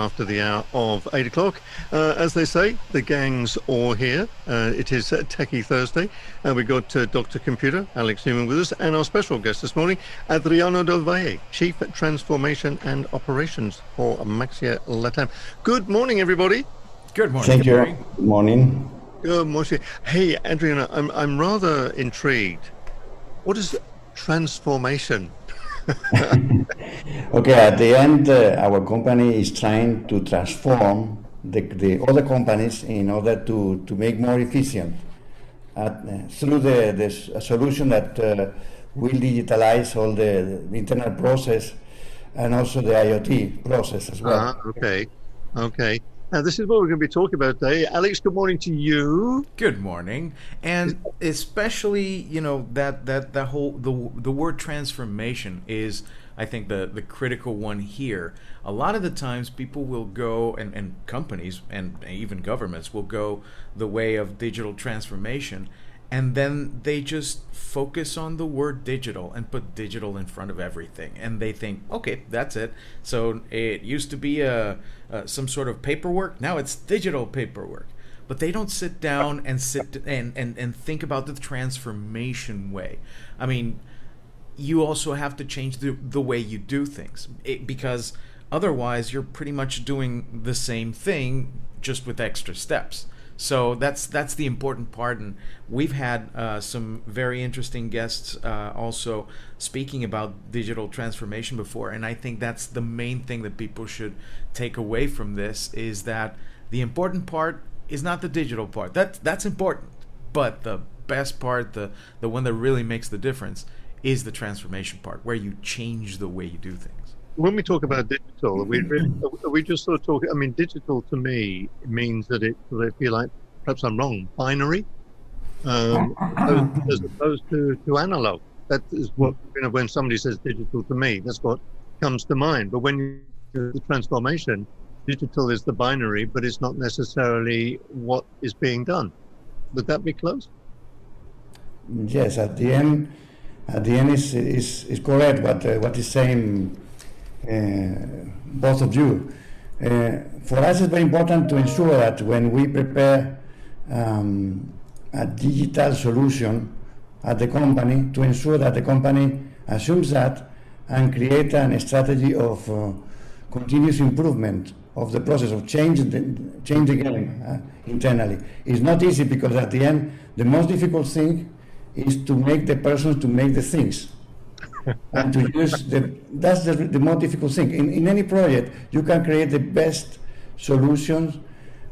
after the hour of 8 o'clock. Uh, as they say, the gang's all here. Uh, it is uh, Techie Thursday, and we've got uh, Dr. Computer, Alex Neuman, with us, and our special guest this morning, Adriano Del Valle, Chief Transformation and Operations for Maxia Latam. Good morning, everybody. Good morning. Thank you. morning. Good morning. Good morning. Hey, Adriano, I'm, I'm rather intrigued. What is transformation? Okay, at the end, uh, our company is trying to transform the, the other companies in order to, to make more efficient at, uh, through the, the solution that uh, will digitalize all the, the internal process and also the IoT process as well. Uh, okay, okay. Now, this is what we're going to be talking about today. Alex, good morning to you. Good morning. And especially, you know, that that that whole the the word transformation is I think the the critical one here. A lot of the times people will go and, and companies and even governments will go the way of digital transformation and then they just focus on the word digital and put digital in front of everything. And they think okay that's it. So it used to be a, a some sort of paperwork. Now it's digital paperwork. But they don't sit down and sit and, and, and think about the transformation way. I mean you also have to change the, the way you do things. It, because otherwise you're pretty much doing the same thing just with extra steps so that's that's the important part and we've had uh, some very interesting guests uh, also speaking about digital transformation before and i think that's the main thing that people should take away from this is that the important part is not the digital part. That that's important but the best part the the one that really makes the difference is the transformation part where you change the way you do things When we talk about digital, are we really, are we just sort of talking? I mean, digital to me means that it. I feel like perhaps I'm wrong. Binary, um, as, opposed to, to analog. That is what you know. When somebody says digital to me, that's what comes to mind. But when you do the transformation, digital is the binary, but it's not necessarily what is being done. Would that be close? Yes, at the end, at the end is is, is correct what uh, what is saying both of you. Uh, for us, it's very important to ensure that when we prepare um, a digital solution at the company, to ensure that the company assumes that and create an strategy of uh, continuous improvement of the process of change the, change uh, internally. It's not easy because at the end, the most difficult thing is to make the person to make the things and to use the that's the, the more difficult thing in, in any project you can create the best solutions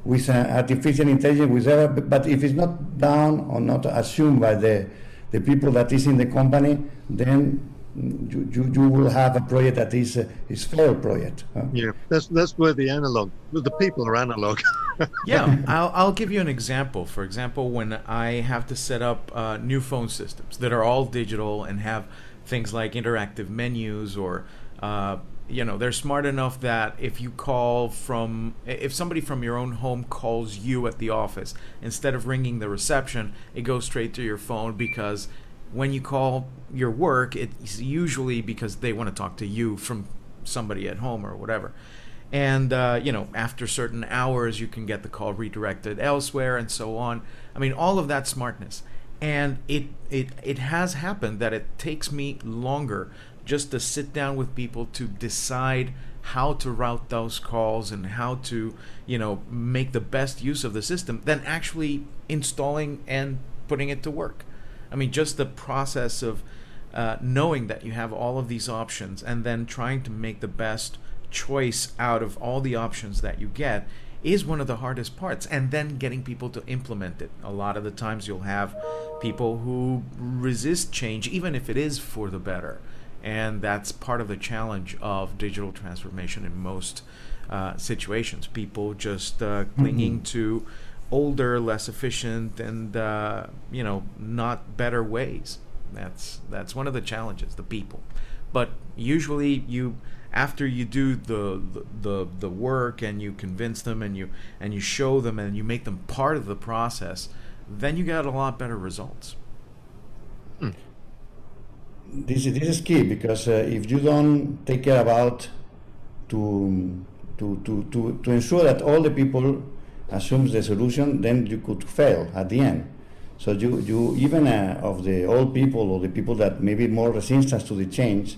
with uh, artificial intelligence whatever but, but if it's not done or not assumed by the the people that is in the company then you, you, you will have a project that is a, is failed project huh? Yeah, that's that's where the analog. The people are analog. yeah, I'll, I'll give you an example. For example, when I have to set up uh, new phone systems that are all digital and have things like interactive menus or uh, you know they're smart enough that if you call from if somebody from your own home calls you at the office instead of ringing the reception it goes straight to your phone because when you call your work it's usually because they want to talk to you from somebody at home or whatever. And uh, you know after certain hours you can get the call redirected elsewhere and so on. I mean all of that smartness and it it it has happened that it takes me longer just to sit down with people to decide how to route those calls and how to you know make the best use of the system than actually installing and putting it to work. I mean just the process of uh, knowing that you have all of these options and then trying to make the best choice out of all the options that you get is one of the hardest parts. And then getting people to implement it. A lot of the times you'll have people who resist change even if it is for the better. And that's part of the challenge of digital transformation in most uh, situations. People just uh, clinging mm-hmm. to older less efficient and uh, you know not better ways. That's that's one of the challenges the people. But usually you after you do the, the the the work and you convince them and you and you show them and you make them part of the process then you get a lot better results hmm. this, this is key because uh, if you don't take care about to to, to, to, to ensure that all the people assumes the solution, then you could fail at the end. So you, you even uh, of the old people or the people that may be more resistant to the change,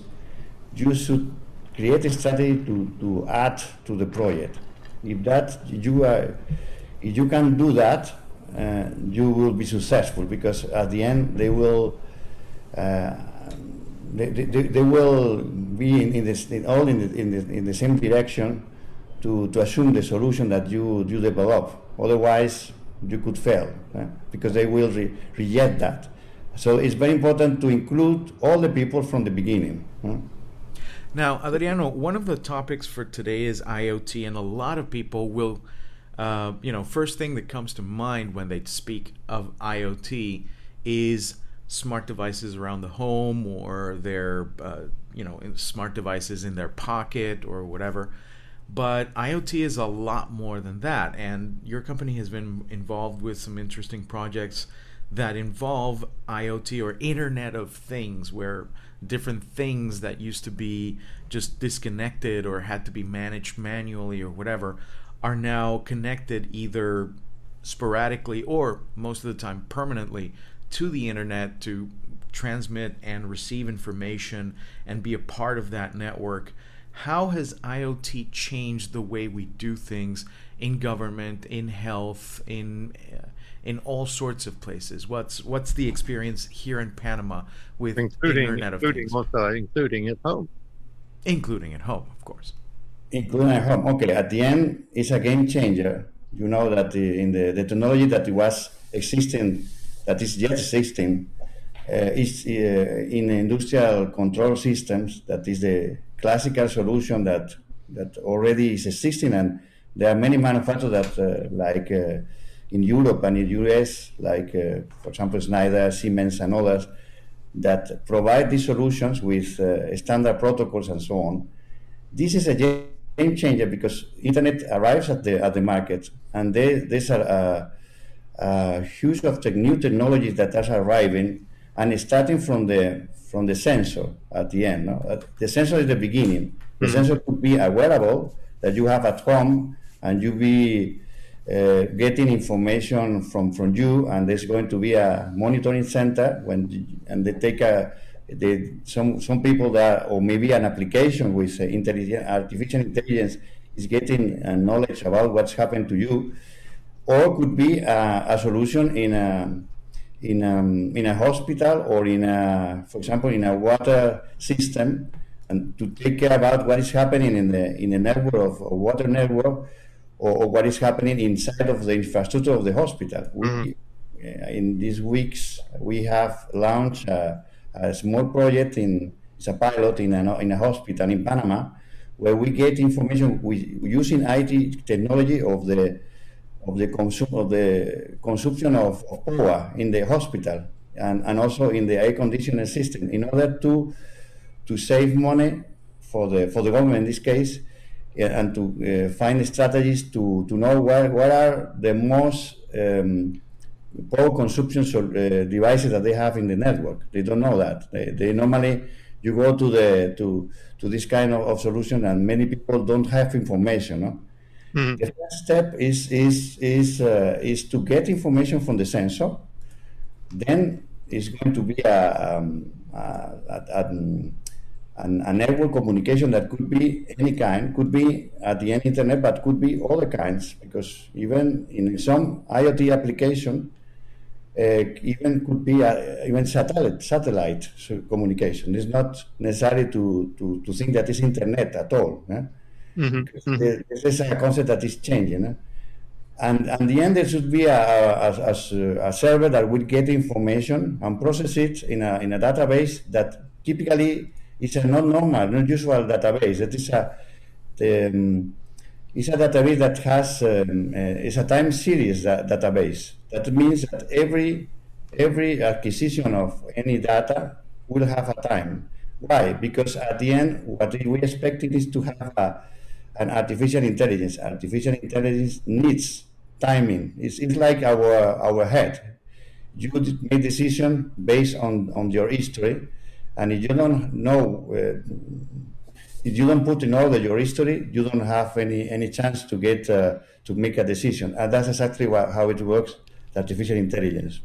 you should create a strategy to, to add to the project. If that you are, if you can do that, uh, you will be successful because at the end they will. Uh, they, they, they will be in, in this, in all in the, in, the, in the same direction to, to assume the solution that you, you develop. Otherwise, you could fail eh? because they will re- reject that. So it's very important to include all the people from the beginning. Eh? Now, Adriano, one of the topics for today is IoT, and a lot of people will, uh, you know, first thing that comes to mind when they speak of IoT is smart devices around the home or their, uh, you know, smart devices in their pocket or whatever. But IoT is a lot more than that, and your company has been involved with some interesting projects that involve IoT or Internet of Things, where different things that used to be just disconnected or had to be managed manually or whatever are now connected either sporadically or most of the time permanently to the internet to transmit and receive information and be a part of that network how has IoT changed the way we do things in government, in health, in uh, in all sorts of places? What's what's the experience here in Panama with including, Internet including of Things? Also, including at home. Including at home, of course. Including at home. Okay, at the end, it's a game changer. You know that the, in the, the technology that was existing, that is yet existing, uh, is uh, in industrial control systems. That is the classical solution that that already is existing, and there are many manufacturers that, uh, like uh, in Europe and in US, like uh, for example Schneider, Siemens, and others, that provide these solutions with uh, standard protocols and so on. This is a game changer because internet arrives at the at the market, and they, there's a, a, a huge of the new technologies that are arriving, and starting from the from the sensor at the end. No? Uh, the sensor is the beginning. The mm-hmm. sensor could be a wearable that you have at home, and you be uh, getting information from, from you, and there's going to be a monitoring center when and they take a they, some some people that or maybe an application with uh, intelligent artificial intelligence is getting uh, knowledge about what's happened to you, or could be a, a solution in a in a, um, in a hospital or in a, for example, in a water system, and to take care about what is happening in the in the network of water network, or, or, what is happening inside of the infrastructure of the hospital. Mm-hmm. We, uh, in these weeks, we have launched a, a, small project in it's a pilot in a in a hospital in Panama, where we get information with, using IT technology of the of the, consum- of the consumption of, of power in the hospital and, and also in the air conditioning system in order to to save money for the for the government in this case and to uh, find strategies to, to know where, what are the most um, power consumption uh, devices that they have in the network. They don't know that. They, they normally you go to the to to this kind of, of solution and many people don't have information. No? Mm-hmm. The first step is is is uh, is to get information from the sensor. Then it's going to be a, um, a, a, a, network communication that could be any kind, could be at the end internet, but could be other kinds because even in some IoT application, even could be a, even satellite satellite communication. It's not necessary to, to, to think that it's internet at all. Eh? Mm-hmm. mm-hmm. This is a concept that is changing. Eh? And at the end, there should be a, a, a, a, server that will get information and process it in a, in a database that typically is a not normal, not usual database. It is a, um, it's a database that has um, uh, it's a time series da- database. That means that every every acquisition of any data will have a time. Why? Because at the end, what we expect is to have a, and artificial intelligence. Artificial intelligence needs timing. It's, it's like our our head. You make decision based on, on your history, and if you don't know uh, if you don't put in order your history, you don't have any any chance to get uh, to make a decision, and that's exactly what, how it works. Artificial intelligence.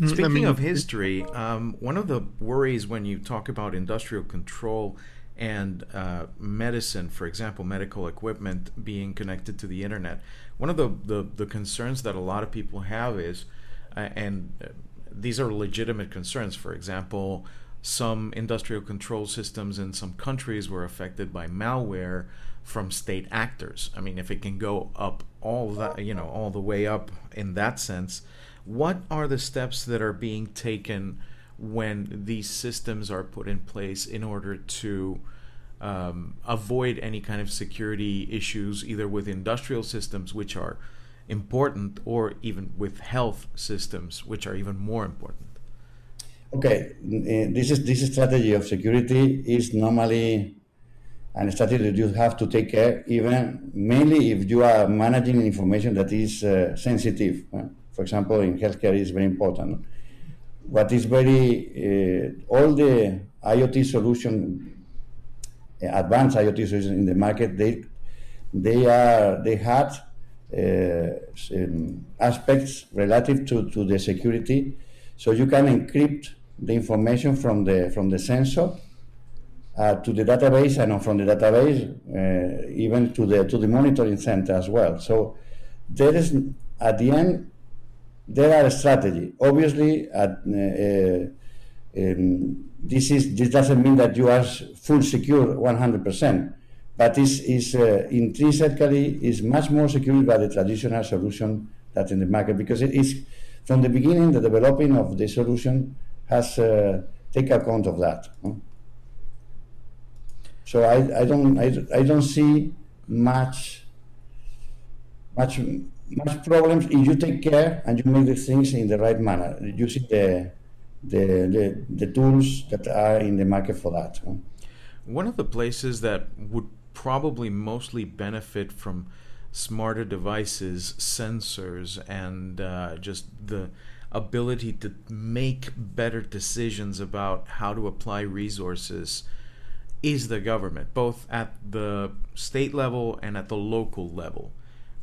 Mm, Speaking I mean, of history, um, one of the worries when you talk about industrial control and uh, medicine, for example, medical equipment being connected to the internet, one of the, the, the concerns that a lot of people have is, uh, and uh, these are legitimate concerns, for example, some industrial control systems in some countries were affected by malware from state actors. I mean, if it can go up all that, you know, all the way up in that sense, what are the steps that are being taken when these systems are put in place in order to um, avoid any kind of security issues, either with industrial systems, which are important, or even with health systems, which are even more important? Okay, uh, this is this strategy of security is normally an strategy that you have to take care, even mainly if you are managing information that is uh, sensitive. Uh, for example, in healthcare, is very important. What is very uh, all the IoT solution, advanced IoT solutions in the market, they they are they had uh, aspects relative to, to the security, so you can encrypt the information from the from the sensor uh, to the database and from the database uh, even to the to the monitoring center as well. So there is at the end there are a strategy. Obviously, at, uh, uh um, this is this doesn't mean that you are full secure 100%, but is is uh, intrinsically is much more secure by the traditional solution that in the market because it is from the beginning the developing of the solution has uh, take account of that. So I, I don't I, I don't see much much much problems if you take care and you make the things in the right manner using the the, the, the tools that are in the market for that. One of the places that would probably mostly benefit from smarter devices, sensors, and uh, just the ability to make better decisions about how to apply resources is the government, both at the state level and at the local level.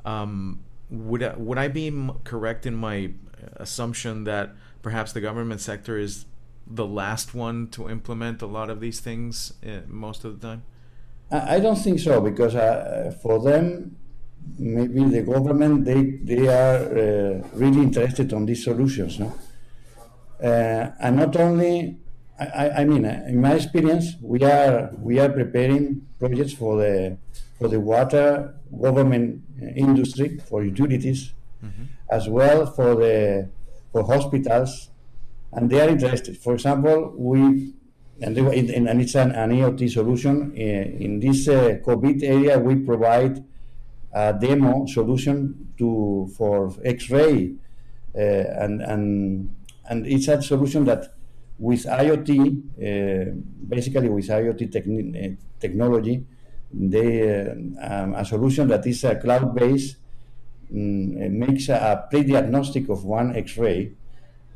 Um, would I, would I be correct in my assumption that perhaps the government sector is the last one to implement a lot of these things uh, most of the time? I don't think so because uh, for them maybe the government they they are uh, really interested on these solutions no uh, and not only I, I mean uh, in my experience we are we are preparing projects for the for the water government industry for utilities mm-hmm. as well for the for hospitals and they are interested for example we and, they, and it's an, an IoT solution uh, in this uh, COVID area we provide a demo solution to for X-ray, uh, and and and it's a solution that with IoT, uh, basically with IoT techni- uh, technology, they um, a solution that is a cloud-based um, makes a, a pre-diagnostic of one X-ray,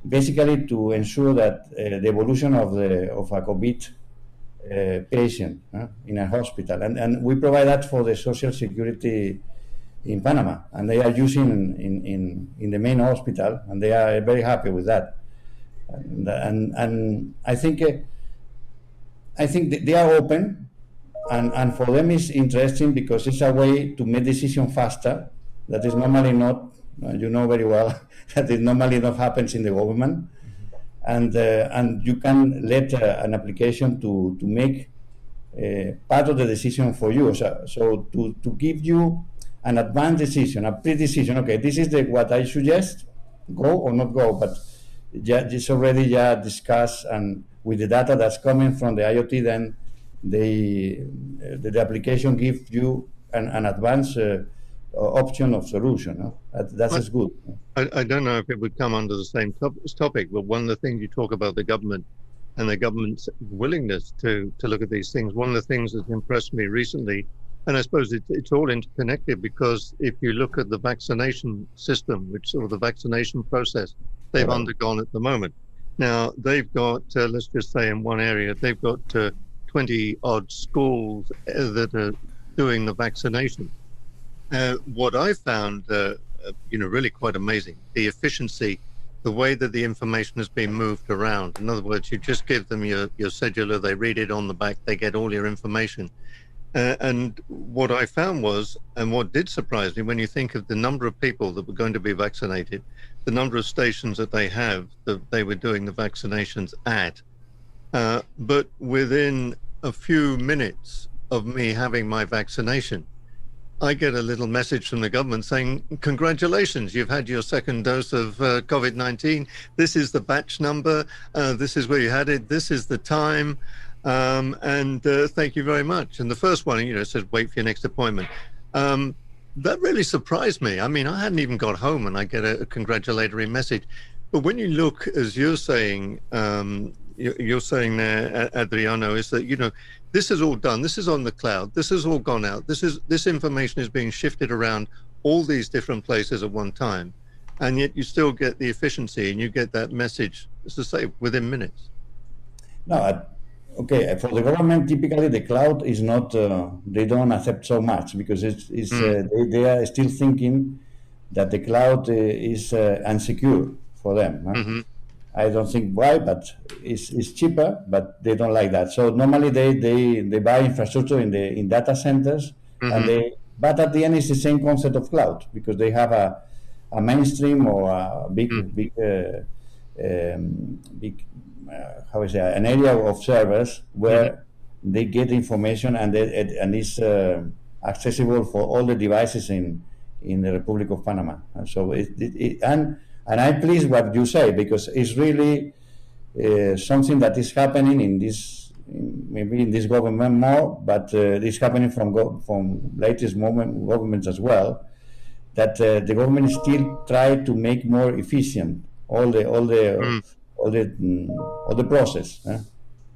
basically to ensure that uh, the evolution of the of a COVID uh, patient uh, in a hospital. And, and we provide that for the Social Security in Panama, and they are using in, in, in the main hospital, and they are very happy with that. And, and, and I think uh, I think they are open, and, and for them it's interesting because it's a way to make decision faster. That is normally not, uh, you know very well, that it normally not happens in the government, and uh, and you can let uh, an application to to make uh, part of the decision for you. So, so to to give you an advanced decision, a pre-decision. Okay, this is the what I suggest, go or not go. But yeah, it's already yeah discussed, and with the data that's coming from the IoT, then the the, the application gives you an, an advanced uh, option of solution. That, that's as good. I, I don't know if it would come under the same top, topic, but one of the things you talk about the government and the government's willingness to to look at these things. One of the things that impressed me recently and I suppose it, it's all interconnected because if you look at the vaccination system, which or the vaccination process they've right. undergone at the moment, now they've got, uh, let's just say in one area, they've got uh, 20 odd schools uh, that are doing the vaccination. Uh, what I found, uh, uh, you know, really quite amazing, the efficiency, the way that the information has been moved around. In other words, you just give them your, your cedula, they read it on the back, they get all your information. Uh, and what I found was, and what did surprise me, when you think of the number of people that were going to be vaccinated, the number of stations that they have that they were doing the vaccinations at, uh, but within a few minutes of me having my vaccination, I get a little message from the government saying, Congratulations, you've had your second dose of uh, COVID 19. This is the batch number. Uh, this is where you had it. This is the time. Um, and uh, thank you very much. And the first one, you know, says, Wait for your next appointment. Um, that really surprised me. I mean, I hadn't even got home and I get a, a congratulatory message. But when you look, as you're saying, um, you're saying there, Adriano, is that you know this is all done. This is on the cloud. This has all gone out. This is this information is being shifted around all these different places at one time, and yet you still get the efficiency and you get that message, as to say, within minutes. No, okay. For the government, typically the cloud is not. Uh, they don't accept so much because it's, it's mm. uh, they, they, are still thinking that the cloud uh, is uh, unsecure for them. Huh? Mm-hmm. I don't think why, but it's, it's cheaper, but they don't like that. So normally they, they, they buy infrastructure in the in data centers, mm-hmm. and they but at the end it's the same concept of cloud because they have a, a mainstream or a big mm-hmm. big uh, um, big uh, how is it an area of servers where mm-hmm. they get information and they, and it's uh, accessible for all the devices in in the Republic of Panama. And so it, it, it and and I'm pleased what you say because it's really uh, something that is happening in this, maybe in this government more, but uh, it's happening from go- from latest moment governments as well. That uh, the government still try to make more efficient all the all the mm. all the mm, all the process.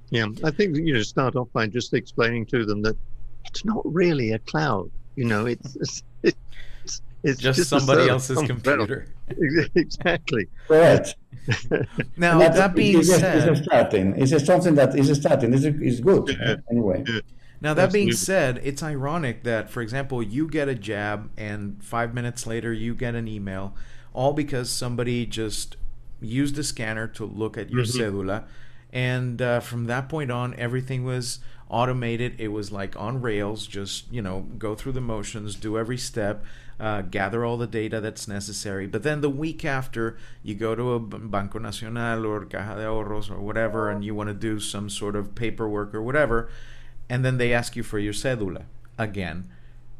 Yeah, I think you know start off by just explaining to them that it's not really a cloud. You know, it's it's, it's just, just somebody else's computer. exactly. Correct. now that, that being it's, said, it's a starting. It's something that is a starting. It's, it's good yeah. anyway. Yeah. Now that being said, it's ironic that, for example, you get a jab and five minutes later you get an email, all because somebody just used a scanner to look at your mm-hmm. cedula, and uh, from that point on, everything was automated. It was like on rails, just you know, go through the motions, do every step uh, gather all the data that's necessary. But then the week after, you go to a Banco Nacional or Caja de Ahorros or whatever, and you want to do some sort of paperwork or whatever, and then they ask you for your cedula again.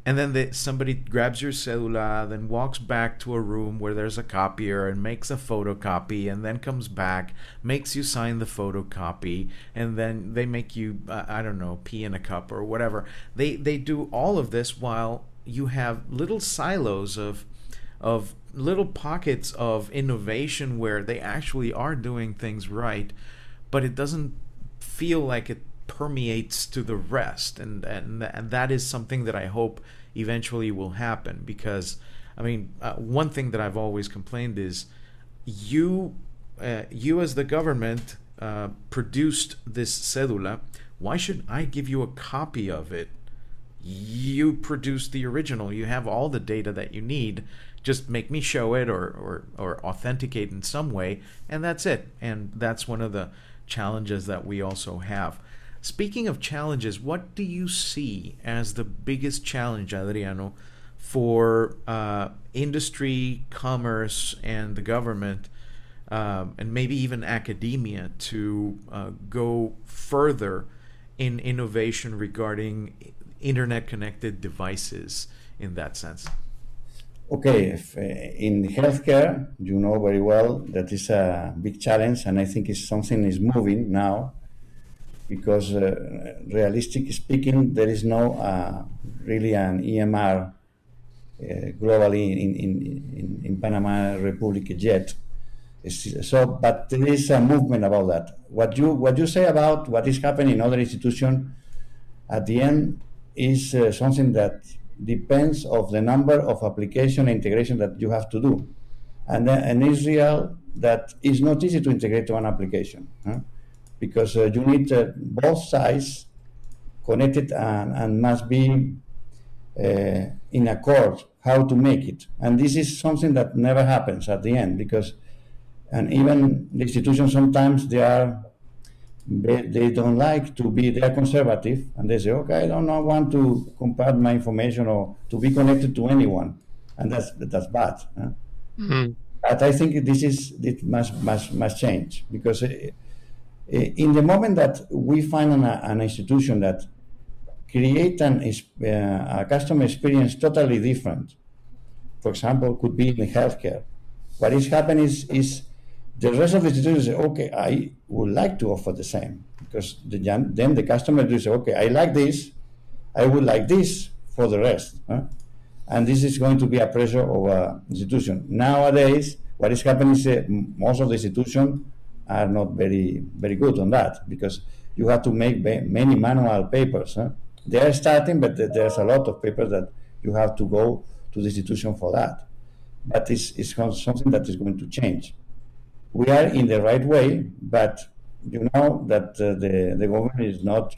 And then they, somebody grabs your cedula, then walks back to a room where there's a copier and makes a photocopy, and then comes back, makes you sign the photocopy, and then they make you, uh, I don't know, pee in a cup or whatever. They they do all of this while you have little silos of of little pockets of innovation where they actually are doing things right, but it doesn't feel like it permeates to the rest, and and and that is something that I hope eventually will happen because I mean uh, one thing that I've always complained is you uh, you as the government uh, produced this cedula. Why should I give you a copy of it you produced the original. You have all the data that you need. Just make me show it or, or, or authenticate in some way, and that's it. And that's one of the challenges that we also have. Speaking of challenges, what do you see as the biggest challenge, Adriano, for uh, industry, commerce, and the government, um, and maybe even academia to uh, go further in innovation regarding internet connected devices in that sense? Okay, if, uh, in healthcare, you know very well that is a big challenge, and I think it's something is moving now because, uh, realistically speaking, there is no uh, really an EMR uh, globally in, in, in, in, Panama Republic yet. So, but there is a movement about that. What you what you say about what is happening in other institutions, at the end, is uh, something that depends of the number of application integration that you have to do. And, then, and Israel, that is not easy to integrate to an application huh? Because uh, you need uh, both sides connected and, and must be uh, in accord how to make it. And this is something that never happens at the end because, and even the institutions sometimes they are they, they don't like to be they are conservative and they say okay I don't want to compart my information or to be connected to anyone and that's that's bad. Huh? Mm-hmm. But I think this is it must must must change because uh, uh, in the moment that we find an, an institution that create an, uh, a customer experience totally different, for example, could be in healthcare. What is happening is, is the rest of the institutions say, okay, I would like to offer the same because the, then the customer will say, okay, I like this, I would like this for the rest. Huh? And this is going to be a pressure of a institution. Nowadays, what is happening is uh, most of the institutions are not very very good on that because you have to make many manual papers. Huh? They are starting, but there's a lot of papers that you have to go to the institution for that. But it's, it's something that is going to change. We are in the right way, but you know that uh, the, the government is not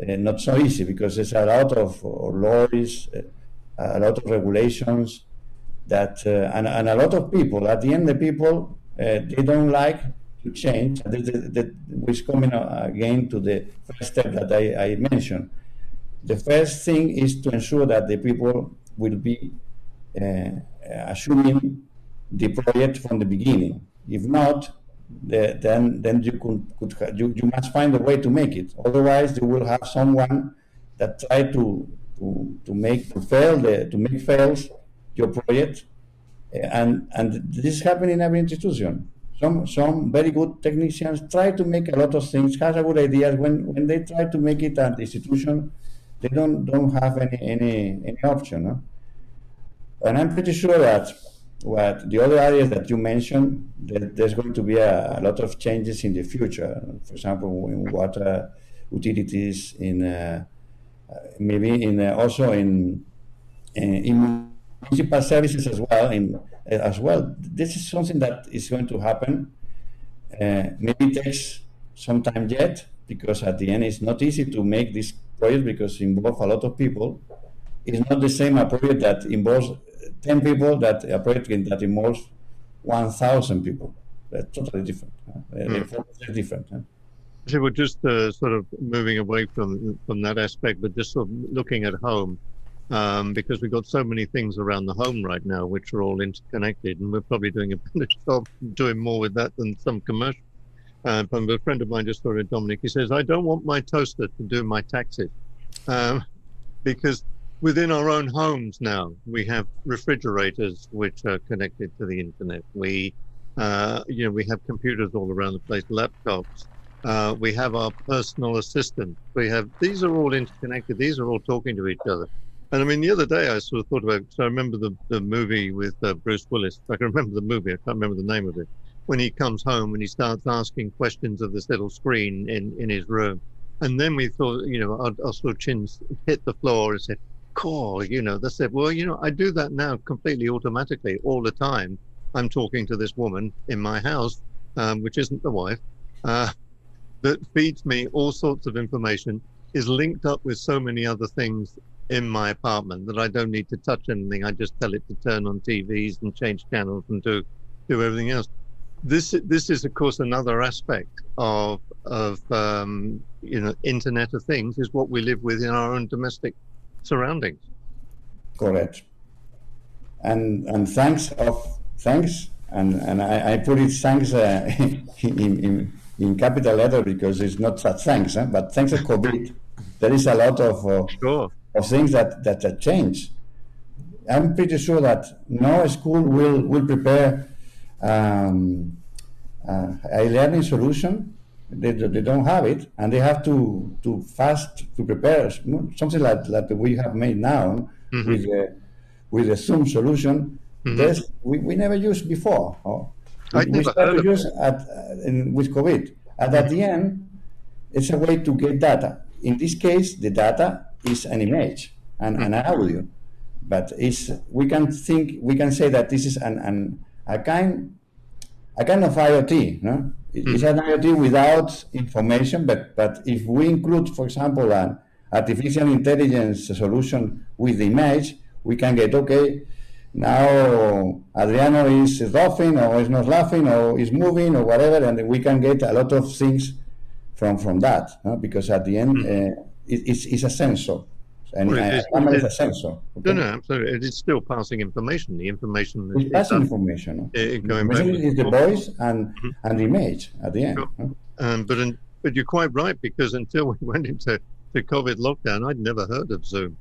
uh, not so easy because there's a lot of laws, uh, a lot of regulations that uh, and, and a lot of people. At the end, the people uh, they don't like to change. That, that, which coming again to the first step that I, I mentioned. The first thing is to ensure that the people will be uh, assuming the project from the beginning. If not, the, then then you could, could you, you must find a way to make it. Otherwise, you will have someone that try to to, to make to fail the, to make fails your project, and and this is happening in every institution. Some some very good technicians try to make a lot of things, has a good ideas. When when they try to make it an institution, they don't don't have any any any option. And I'm pretty sure that what the other areas that you mentioned, that there's going to be a, a lot of changes in the future. For example, in water utilities, in uh, maybe in uh, also in, in, in municipal services as well. In uh, as well, this is something that is going to happen. Uh, maybe it takes some time yet because at the end it's not easy to make this project because it involves a lot of people. It's not the same a project that involves 10 people that a project that involves 1,000 people. They're totally different. Uh, mm. They're different. Huh? So we're just uh, sort of moving away from from that aspect, but just sort of looking at home, um, because we've got so many things around the home right now which are all interconnected, and we're probably doing a better job doing more with that than some commercial. Uh, but a friend of mine just saw it, Dominic. He says, "I don't want my toaster to do my taxes." Um, because within our own homes now, we have refrigerators which are connected to the internet. We, uh, you know, we have computers all around the place, laptops. Uh, we have our personal assistant. We have these are all interconnected. These are all talking to each other. And I mean, the other day I sort of thought about. So I remember the the movie with uh, Bruce Willis. I can remember the movie. I can't remember the name of it. When he comes home and he starts asking questions of this little screen in in his room and then we thought, you know, our, our sort of chins hit the floor and said, "Call," you know. They said, "Well, you know, I do that now completely automatically all the time. I'm talking to this woman in my house, um, which isn't the wife, uh, that feeds me all sorts of information, is linked up with so many other things in my apartment that I don't need to touch anything. I just tell it to turn on TVs and change channels and do do everything else." This this is of course another aspect of of um, you know Internet of Things is what we live with in our own domestic surroundings. Correct. And and thanks of thanks and and I, I put it thanks uh, in, in in capital letter because it's not such thanks, eh? but thanks to COVID, there is a lot of uh, sure. Of things that that have changed. I'm pretty sure that no school will will prepare um, uh, a learning solution they, they don't have it and they have to to fast to prepare something like that we have made now mm-hmm. with the with the Zoom solution. Mm-hmm. we, we never used before. Oh. We, we started to use at uh, in, with COVID, and at the end, it's a way to get data. In this case, the data is an image and mm-hmm. an audio, but it's we can think we can say that this is an, an a kind a kind of IoT, no? It's an IoT without information, but, but if we include, for example, an, artificial intelligence solution with the image, we can get okay. Now Adriano is laughing, or is not laughing, or is moving, or whatever, and we can get a lot of things from from that. No? Because at the end, uh, it's, it's a sensor and well, it is, camera is a sensor. Okay? No, no, absolutely. It is still passing information. The information is passing information. It, going back is the voice and mm-hmm. and the image at the end. Sure. Um, but in, but you're quite right because until we went into the COVID lockdown, I'd never heard of Zoom.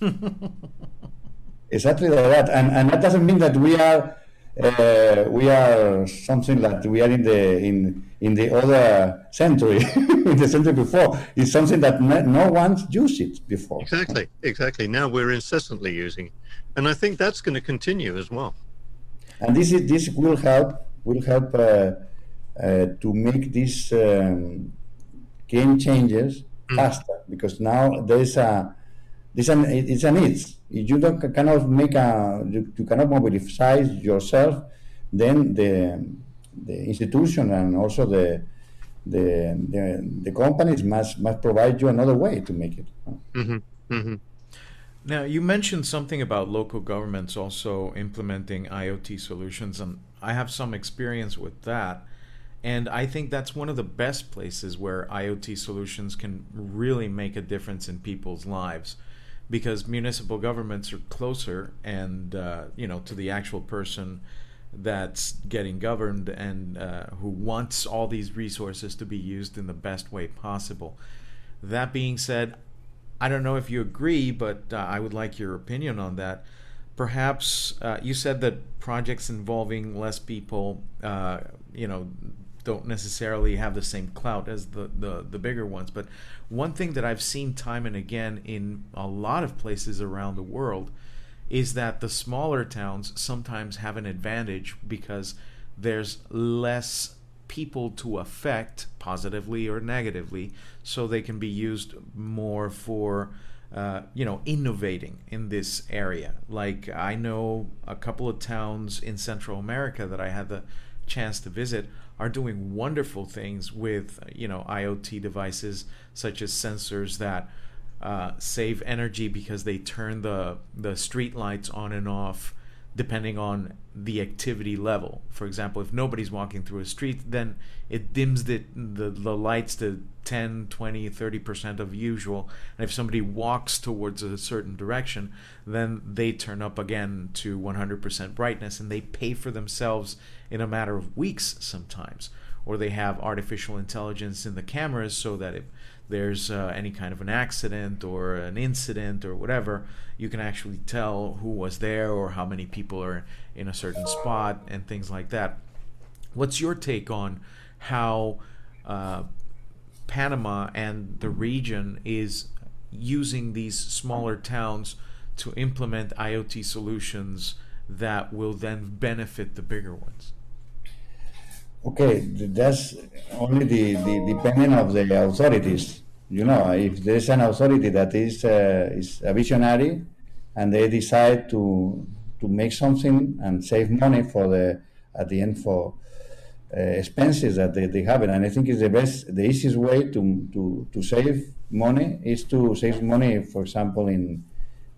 exactly like that, and and that doesn't mean that we are uh, we are something that we are in the in in the other century, in the century before. It's something that no, no one's used it before. Exactly, exactly. Now we're incessantly using, it. and I think that's going to continue as well. And this is this will help will help uh, uh, to make these um, game changes mm. faster because now there's a there's an it's a needs you don't cannot make a you, you cannot mobilize yourself, then the the institution and also the the the, the companies must must provide you another way to make it. Mm-hmm. Mm-hmm. Now you mentioned something about local governments also implementing IoT solutions, and I have some experience with that. And I think that's one of the best places where IoT solutions can really make a difference in people's lives because municipal governments are closer and uh, you know to the actual person that's getting governed and uh, who wants all these resources to be used in the best way possible. That being said, I don't know if you agree, but uh, I would like your opinion on that. Perhaps uh, you said that projects involving less people, uh, you know, don't necessarily have the same clout as the, the, the bigger ones. But one thing that I've seen time and again in a lot of places around the world is that the smaller towns sometimes have an advantage because there's less people to affect positively or negatively so they can be used more for uh, you know innovating in this area like i know a couple of towns in central america that i had the chance to visit are doing wonderful things with you know IoT devices such as sensors that uh, save energy because they turn the the street lights on and off depending on the activity level. For example, if nobody's walking through a street, then it dims the, the, the lights to 10, 20, 30% of usual. And if somebody walks towards a certain direction, then they turn up again to 100% brightness and they pay for themselves in a matter of weeks sometimes. Or they have artificial intelligence in the cameras so that if there's uh, any kind of an accident or an incident or whatever, you can actually tell who was there or how many people are in a certain spot and things like that. What's your take on how uh, Panama and the region is using these smaller towns to implement IoT solutions that will then benefit the bigger ones? Okay, that's only the, the depending of the authorities. You know, if there's an authority that is uh, is a visionary, and they decide to to make something and save money for the at the end for uh, expenses that they, they have, it. and I think it's the best, the easiest way to to to save money is to save money, for example, in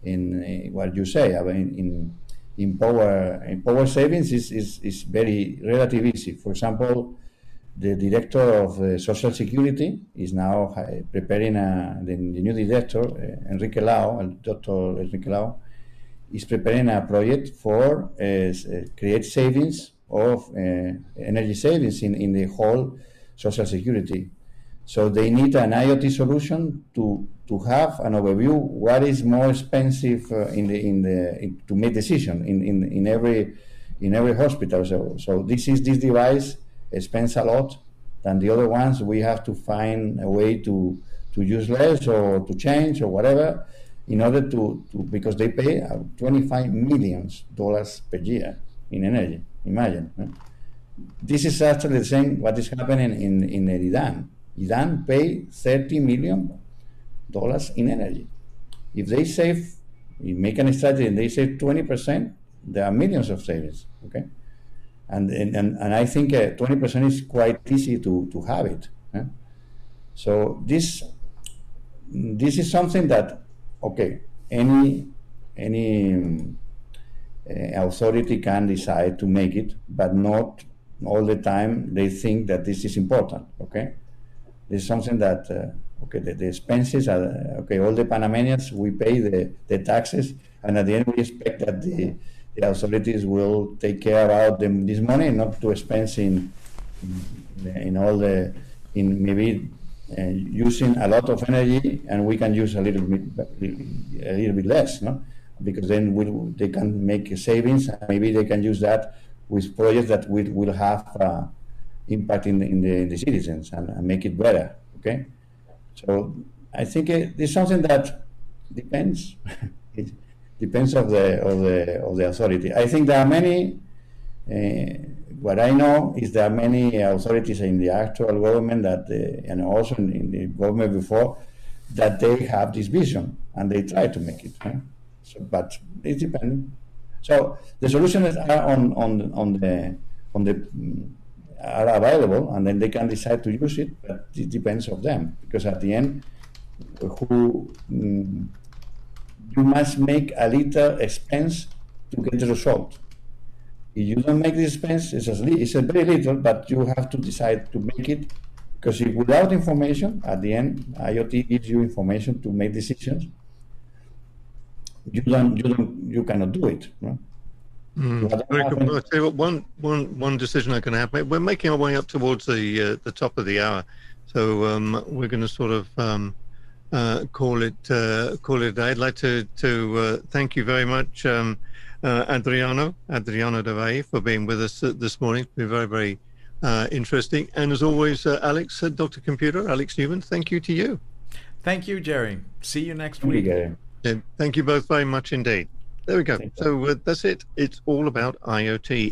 in uh, what you say, I mean, in in power in power savings is, is, is very relatively easy. For example, the director of uh, Social Security is now uh, preparing a, the, the, new director, uh, Enrique Lau, Dr. Enrique Lau, is preparing a project for uh, uh, create savings of uh, energy savings in, in the whole Social Security. So they need an IoT solution to to have an overview what is more expensive uh, in the in the in, to make decision in, in in every in every hospital. So so this is this device spends a lot than the other ones. We have to find a way to to use less or to change or whatever in order to, to because they pay uh, 25 millions dollars per year in energy. Imagine. This is actually the same what is happening in in Iran. Iran pay 30 million dollars in energy. If they save, you make a strategy and they save 20%, there are millions of savings. Okay, and and, and I think uh, 20% is quite easy to, to have it. So this this is something that, okay, any any uh, authority can decide to make it, but not all the time they think that this is important. Okay, this is something that uh, okay the, the, expenses are okay. All the Panamanians we pay the, the taxes, and at the end we expect that the, the authorities will take care about them, this money, not to expense in in all the in maybe uh, using a lot of energy, and we can use a little bit a little bit less, no? Because then we'll, they can make savings, and maybe they can use that with projects that will, will have uh, impact in the, in the, in the citizens and, and, make it better. Okay, so I think it, it's something that depends. it depends of the of the of the authority. I think there are many. Uh, what I know is there are many authorities in the actual government that, uh, and also in, in, the government before, that they have this vision and they try to make it. So, but it's depending. So the solutions are on on on the on the are available, and then they can decide to use it. But it depends of them because at the end, who mm, you must make a little expense to get the result. If you don't make the expense, it's a, it's a very little, but you have to decide to make it because if without information, at the end, IoT gives you information to make decisions. You don't, you don't, you cannot do it. No? Mm, very good. Well, I'll tell you what, one, one, one decision I can have. We're making our way up towards the uh, the top of the hour, so um, we're going to sort of um, uh, call it uh, call it. I'd like to to uh, thank you very much. Um, uh, Adriano, Adriano del Valle, for being with us uh, this morning. It's been very, very uh, interesting. And as always, uh, Alex, uh, Dr. Computer, Alex Neuman, thank you to you. Thank you, Gerry. See you next thank week. You, thank you both very much indeed. There we go. So uh, that's it. It's all about IoT.